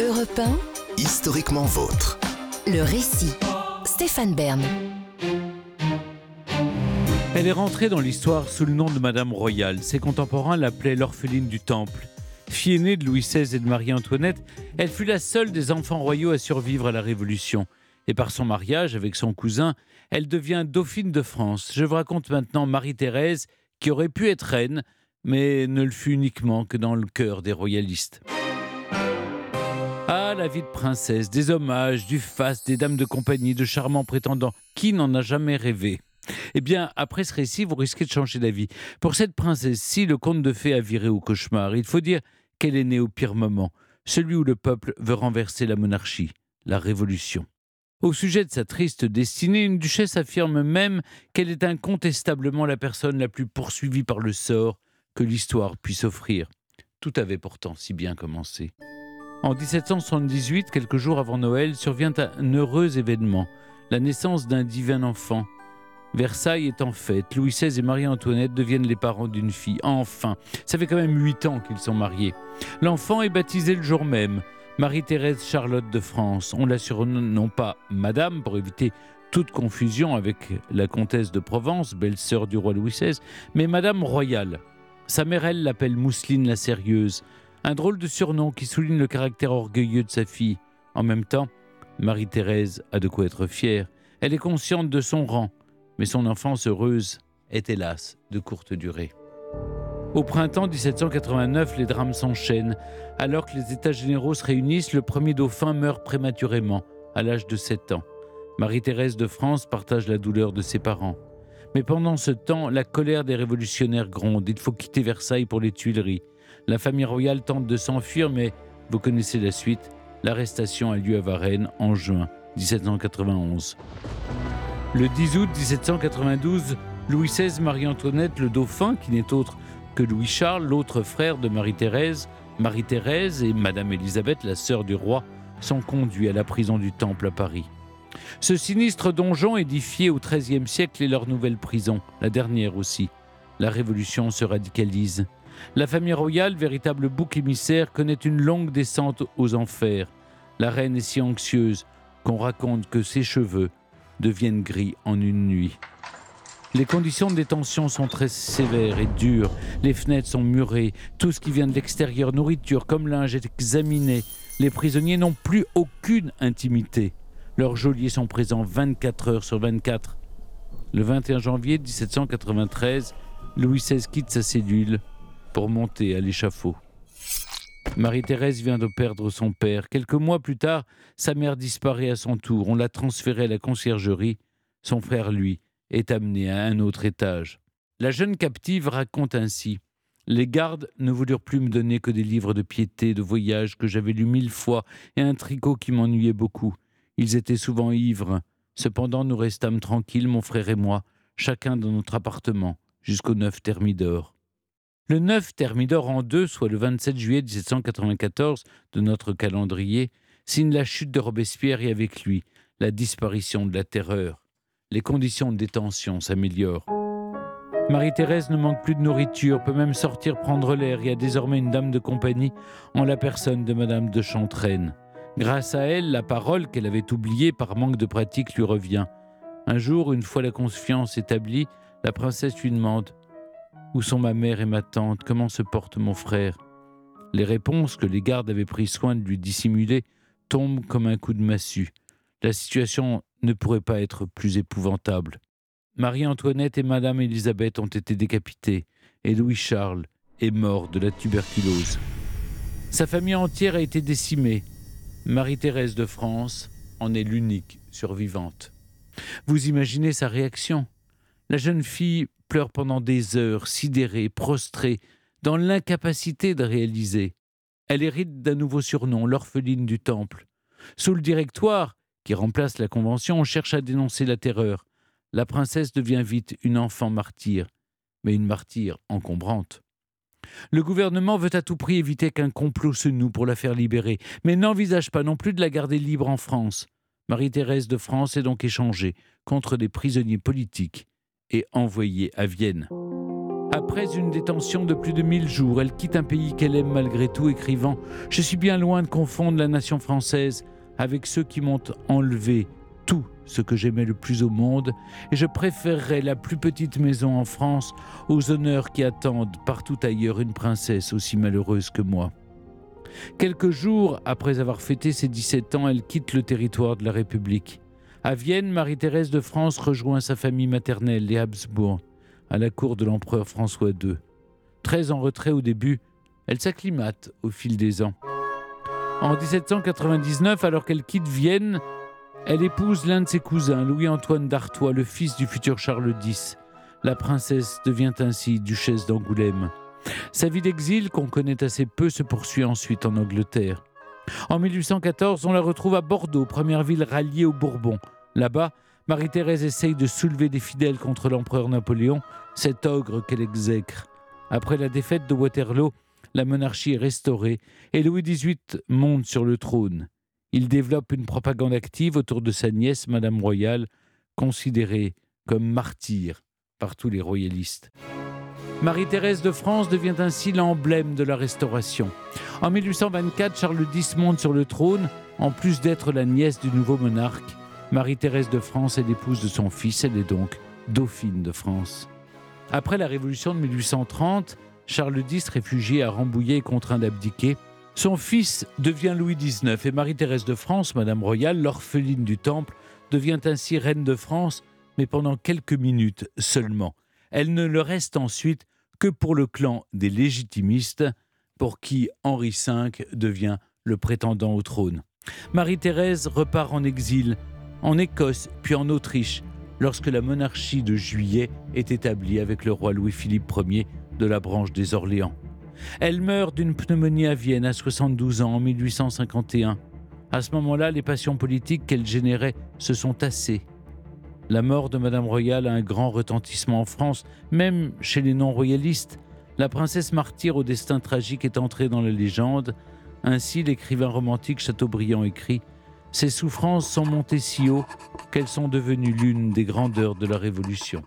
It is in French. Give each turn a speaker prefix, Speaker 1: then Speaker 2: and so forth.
Speaker 1: Europe 1,
Speaker 2: Historiquement vôtre.
Speaker 1: le récit. Stéphane Bern.
Speaker 3: Elle est rentrée dans l'histoire sous le nom de Madame Royale. Ses contemporains l'appelaient l'orpheline du Temple. Fille aînée de Louis XVI et de Marie-Antoinette, elle fut la seule des enfants royaux à survivre à la Révolution. Et par son mariage avec son cousin, elle devient dauphine de France. Je vous raconte maintenant Marie-Thérèse, qui aurait pu être reine, mais ne le fut uniquement que dans le cœur des royalistes. Ah, la vie de princesse, des hommages, du faste, des dames de compagnie, de charmants prétendants. Qui n'en a jamais rêvé? Eh bien, après ce récit, vous risquez de changer d'avis. Pour cette princesse-ci, le conte de fées a viré au cauchemar. Il faut dire qu'elle est née au pire moment, celui où le peuple veut renverser la monarchie, la révolution. Au sujet de sa triste destinée, une duchesse affirme même qu'elle est incontestablement la personne la plus poursuivie par le sort que l'histoire puisse offrir. Tout avait pourtant si bien commencé. En 1778, quelques jours avant Noël, survient un heureux événement, la naissance d'un divin enfant. Versailles est en fête, Louis XVI et Marie-Antoinette deviennent les parents d'une fille. Enfin, ça fait quand même huit ans qu'ils sont mariés. L'enfant est baptisé le jour même, Marie-Thérèse Charlotte de France. On la surnomme non pas Madame pour éviter toute confusion avec la comtesse de Provence, belle-sœur du roi Louis XVI, mais Madame Royale. Sa mère, elle, l'appelle Mousseline la Sérieuse. Un drôle de surnom qui souligne le caractère orgueilleux de sa fille. En même temps, Marie-Thérèse a de quoi être fière. Elle est consciente de son rang, mais son enfance heureuse est hélas de courte durée. Au printemps 1789, les drames s'enchaînent. Alors que les États généraux se réunissent, le premier dauphin meurt prématurément, à l'âge de 7 ans. Marie-Thérèse de France partage la douleur de ses parents. Mais pendant ce temps, la colère des révolutionnaires gronde. Il faut quitter Versailles pour les Tuileries. La famille royale tente de s'enfuir, mais vous connaissez la suite. L'arrestation a lieu à Varennes en juin 1791. Le 10 août 1792, Louis XVI, Marie-Antoinette, le dauphin, qui n'est autre que Louis-Charles, l'autre frère de Marie-Thérèse, Marie-Thérèse et Madame Élisabeth, la sœur du roi, sont conduits à la prison du Temple à Paris. Ce sinistre donjon édifié au XIIIe siècle est leur nouvelle prison, la dernière aussi. La Révolution se radicalise. La famille royale, véritable bouc émissaire, connaît une longue descente aux enfers. La reine est si anxieuse qu'on raconte que ses cheveux deviennent gris en une nuit. Les conditions de détention sont très sévères et dures. Les fenêtres sont murées. Tout ce qui vient de l'extérieur, nourriture comme linge, est examiné. Les prisonniers n'ont plus aucune intimité. Leurs geôliers sont présents 24 heures sur 24. Le 21 janvier 1793, Louis XVI quitte sa cellule pour monter à l'échafaud. Marie-Thérèse vient de perdre son père. Quelques mois plus tard, sa mère disparaît à son tour. On l'a transférée à la conciergerie. Son frère, lui, est amené à un autre étage. La jeune captive raconte ainsi Les gardes ne voulurent plus me donner que des livres de piété, de voyage que j'avais lus mille fois, et un tricot qui m'ennuyait beaucoup. Ils étaient souvent ivres. Cependant, nous restâmes tranquilles, mon frère et moi, chacun dans notre appartement, jusqu'au 9 Thermidor. Le 9 Thermidor en deux, soit le 27 juillet 1794 de notre calendrier, signe la chute de Robespierre et avec lui la disparition de la terreur. Les conditions de détention s'améliorent. Marie-Thérèse ne manque plus de nourriture, peut même sortir prendre l'air et a désormais une dame de compagnie en la personne de Madame de Chantraine. Grâce à elle, la parole qu'elle avait oubliée par manque de pratique lui revient. Un jour, une fois la confiance établie, la princesse lui demande Où sont ma mère et ma tante? Comment se porte mon frère? Les réponses que les gardes avaient pris soin de lui dissimuler tombent comme un coup de massue. La situation ne pourrait pas être plus épouvantable. Marie-Antoinette et Madame Élisabeth ont été décapitées et Louis-Charles est mort de la tuberculose. Sa famille entière a été décimée. Marie-Thérèse de France en est l'unique survivante. Vous imaginez sa réaction? La jeune fille pleure pendant des heures, sidérée, prostrée, dans l'incapacité de réaliser. Elle hérite d'un nouveau surnom, l'orpheline du Temple. Sous le directoire, qui remplace la Convention, on cherche à dénoncer la terreur. La princesse devient vite une enfant martyre, mais une martyre encombrante. Le gouvernement veut à tout prix éviter qu'un complot se noue pour la faire libérer, mais n'envisage pas non plus de la garder libre en France. Marie-Thérèse de France est donc échangée contre des prisonniers politiques et envoyée à Vienne. Après une détention de plus de 1000 jours, elle quitte un pays qu'elle aime malgré tout, écrivant ⁇ Je suis bien loin de confondre la nation française avec ceux qui m'ont enlevé tout ce que j'aimais le plus au monde, et je préférerais la plus petite maison en France aux honneurs qui attendent partout ailleurs une princesse aussi malheureuse que moi. Quelques jours après avoir fêté ses 17 ans, elle quitte le territoire de la République. À Vienne, Marie-Thérèse de France rejoint sa famille maternelle, les Habsbourg, à la cour de l'empereur François II. Très en retrait au début, elle s'acclimate au fil des ans. En 1799, alors qu'elle quitte Vienne, elle épouse l'un de ses cousins, Louis-Antoine d'Artois, le fils du futur Charles X. La princesse devient ainsi duchesse d'Angoulême. Sa vie d'exil, qu'on connaît assez peu, se poursuit ensuite en Angleterre. En 1814, on la retrouve à Bordeaux, première ville ralliée aux Bourbons. Là-bas, Marie-Thérèse essaye de soulever des fidèles contre l'empereur Napoléon, cet ogre qu'elle exècre. Après la défaite de Waterloo, la monarchie est restaurée et Louis XVIII monte sur le trône. Il développe une propagande active autour de sa nièce, Madame Royale, considérée comme martyr par tous les royalistes. Marie-Thérèse de France devient ainsi l'emblème de la Restauration. En 1824, Charles X monte sur le trône. En plus d'être la nièce du nouveau monarque, Marie-Thérèse de France est l'épouse de son fils, elle est donc dauphine de France. Après la Révolution de 1830, Charles X, réfugié à Rambouillet, est contraint d'abdiquer. Son fils devient Louis XIX et Marie-Thérèse de France, Madame Royale, l'orpheline du Temple, devient ainsi reine de France, mais pendant quelques minutes seulement. Elle ne le reste ensuite que pour le clan des légitimistes, pour qui Henri V devient le prétendant au trône. Marie-Thérèse repart en exil, en Écosse puis en Autriche, lorsque la monarchie de Juillet est établie avec le roi Louis-Philippe Ier de la branche des Orléans. Elle meurt d'une pneumonie à Vienne à 72 ans en 1851. À ce moment-là, les passions politiques qu'elle générait se sont tassées. La mort de Madame Royale a un grand retentissement en France, même chez les non-royalistes. La princesse martyre au destin tragique est entrée dans la légende. Ainsi, l'écrivain romantique Chateaubriand écrit Ces souffrances sont montées si haut qu'elles sont devenues l'une des grandeurs de la Révolution.